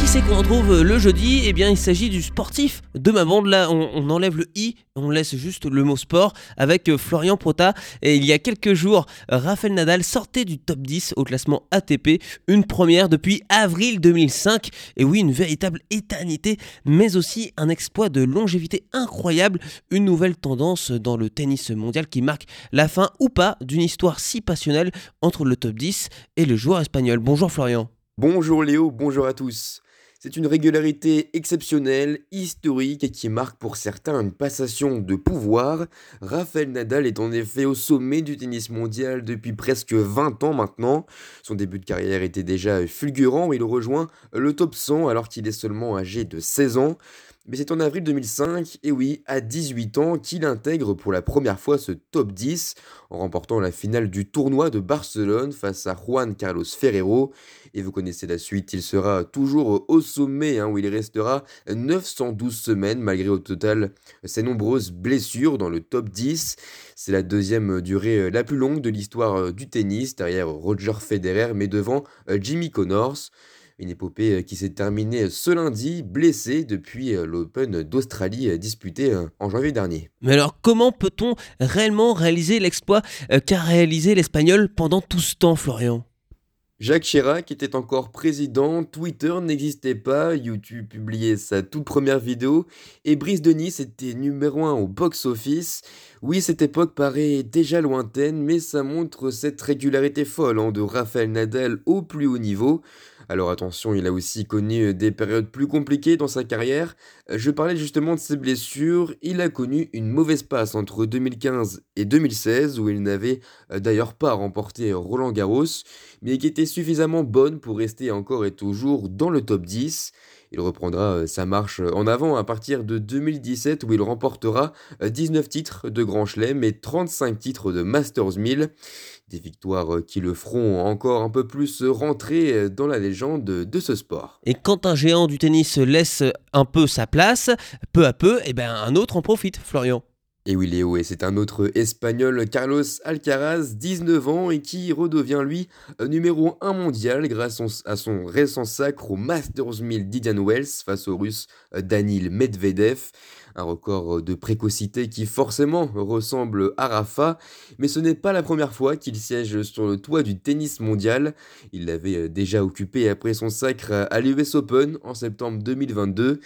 Qui c'est qu'on retrouve le jeudi? Eh bien, il s'agit du sportif de ma bande. Là, on, enlève le i, on laisse juste le mot sport avec euh, Florian Prota. Et il y a quelques jours, Rafael Nadal sortait du top 10 au classement ATP, une première depuis avril 2005. Et oui, une véritable éternité, mais aussi un exploit de longévité incroyable, une nouvelle tendance dans le tennis mondial qui marque la fin ou pas d'une histoire si passionnelle entre le top 10 et le joueur espagnol. Bonjour Florian. Bonjour Léo, bonjour à tous. C'est une régularité exceptionnelle, historique et qui marque pour certains une passation de pouvoir. Rafael Nadal est en effet au sommet du tennis mondial depuis presque 20 ans maintenant. Son début de carrière était déjà fulgurant, il rejoint le top 100 alors qu'il est seulement âgé de 16 ans. Mais c'est en avril 2005, et oui, à 18 ans, qu'il intègre pour la première fois ce top 10 en remportant la finale du tournoi de Barcelone face à Juan Carlos Ferrero. Et vous connaissez la suite, il sera toujours au sommet hein, où il restera 912 semaines malgré au total ses nombreuses blessures dans le top 10. C'est la deuxième durée la plus longue de l'histoire du tennis derrière Roger Federer mais devant Jimmy Connors. Une épopée euh, qui s'est terminée ce lundi, blessé depuis euh, l'Open d'Australie euh, disputé en janvier dernier. Mais alors comment peut-on réellement réaliser l'exploit qu'a réalisé l'Espagnol pendant tout ce temps, Florian? Jacques Chirac était encore président, Twitter n'existait pas, YouTube publiait sa toute première vidéo et Brice de Nice était numéro 1 au box-office. Oui, cette époque paraît déjà lointaine, mais ça montre cette régularité folle hein, de Raphaël Nadal au plus haut niveau. Alors attention, il a aussi connu des périodes plus compliquées dans sa carrière. Je parlais justement de ses blessures. Il a connu une mauvaise passe entre 2015 et 2016 où il n'avait euh, d'ailleurs pas remporté Roland Garros, mais qui était suffisamment bonne pour rester encore et toujours dans le top 10. Il reprendra euh, sa marche en avant à partir de 2017 où il remportera 19 euh, titres de Grand Chelem et 35 titres de Masters 1000. Des victoires euh, qui le feront encore un peu plus rentrer dans la légende de ce sport. Et quand un géant du tennis laisse un peu sa place, peu à peu, eh ben un autre en profite, Florian. Et oui Léo, et c'est un autre espagnol, Carlos Alcaraz, 19 ans, et qui redevient lui numéro 1 mondial grâce à son récent sacre au Masters 1000 d'Idian Wells face au russe Danil Medvedev. Un record de précocité qui forcément ressemble à Rafa, mais ce n'est pas la première fois qu'il siège sur le toit du tennis mondial. Il l'avait déjà occupé après son sacre à l'US Open en septembre 2022.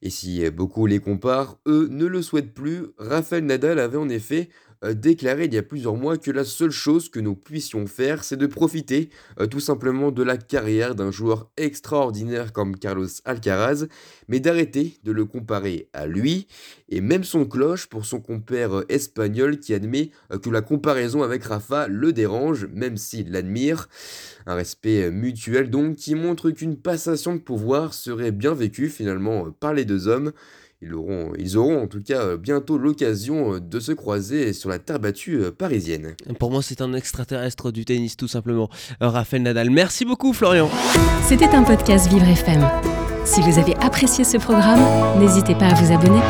Et si beaucoup les comparent, eux ne le souhaitent plus. Rafael Nadal avait en effet déclaré il y a plusieurs mois que la seule chose que nous puissions faire, c'est de profiter euh, tout simplement de la carrière d'un joueur extraordinaire comme Carlos Alcaraz, mais d'arrêter de le comparer à lui, et même son cloche pour son compère euh, espagnol qui admet que la comparaison avec Rafa le dérange, même s'il l'admire. Un respect mutuel donc qui montre qu'une passation de pouvoir serait bien vécue finalement par les deux hommes. Ils auront, ils auront en tout cas euh, bientôt l'occasion euh, de se croiser sur la terre battue euh, parisienne. Pour moi, c'est un extraterrestre du tennis, tout simplement. Raphaël Nadal. Merci beaucoup, Florian. C'était un podcast Vivre FM. Si vous avez apprécié ce programme, n'hésitez pas à vous abonner.